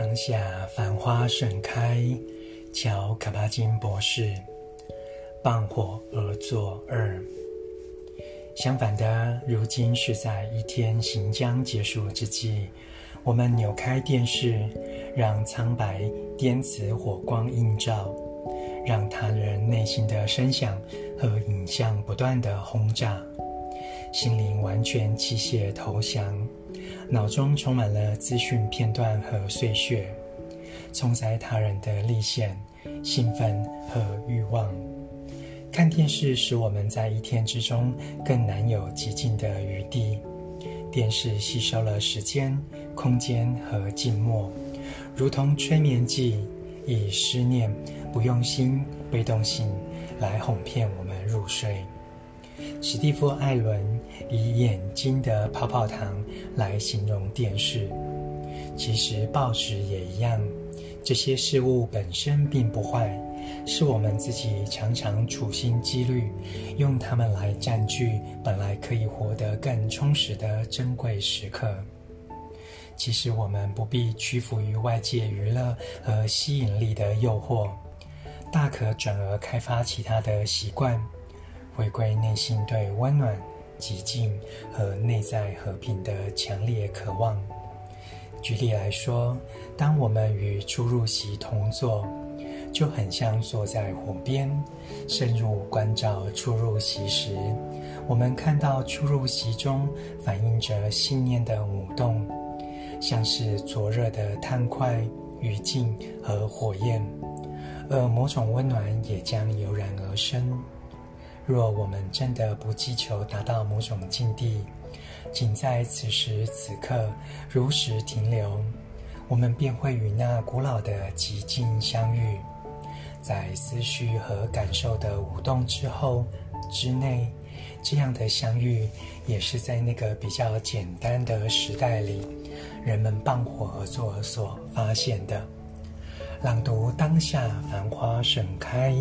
当下繁花盛开，乔卡巴金博士。傍火而作二。相反的，如今是在一天行将结束之际，我们扭开电视，让苍白颠瓷火光映照，让他人内心的声响和影像不断的轰炸，心灵完全机械投降，脑中充满了资讯片段和碎屑，冲塞他人的历险、兴奋和欲望。看电视使我们在一天之中更难有寂静的余地。电视吸收了时间、空间和静默，如同催眠剂，以思念、不用心、被动性来哄骗我们入睡。史蒂夫·艾伦以眼睛的泡泡糖来形容电视，其实报纸也一样。这些事物本身并不坏。是我们自己常常处心积虑，用它们来占据本来可以活得更充实的珍贵时刻。其实我们不必屈服于外界娱乐和吸引力的诱惑，大可转而开发其他的习惯，回归内心对温暖、寂静和内在和平的强烈渴望。举例来说，当我们与出入席同坐。就很像坐在火边，深入观照出入席时，我们看到出入席中反映着信念的舞动，像是灼热的炭块、余烬和火焰，而某种温暖也将油然而生。若我们真的不祈求达到某种境地，仅在此时此刻如实停留，我们便会与那古老的寂静相遇。在思绪和感受的舞动之后之内，这样的相遇也是在那个比较简单的时代里，人们傍火而作所发现的。朗读当下繁花盛开。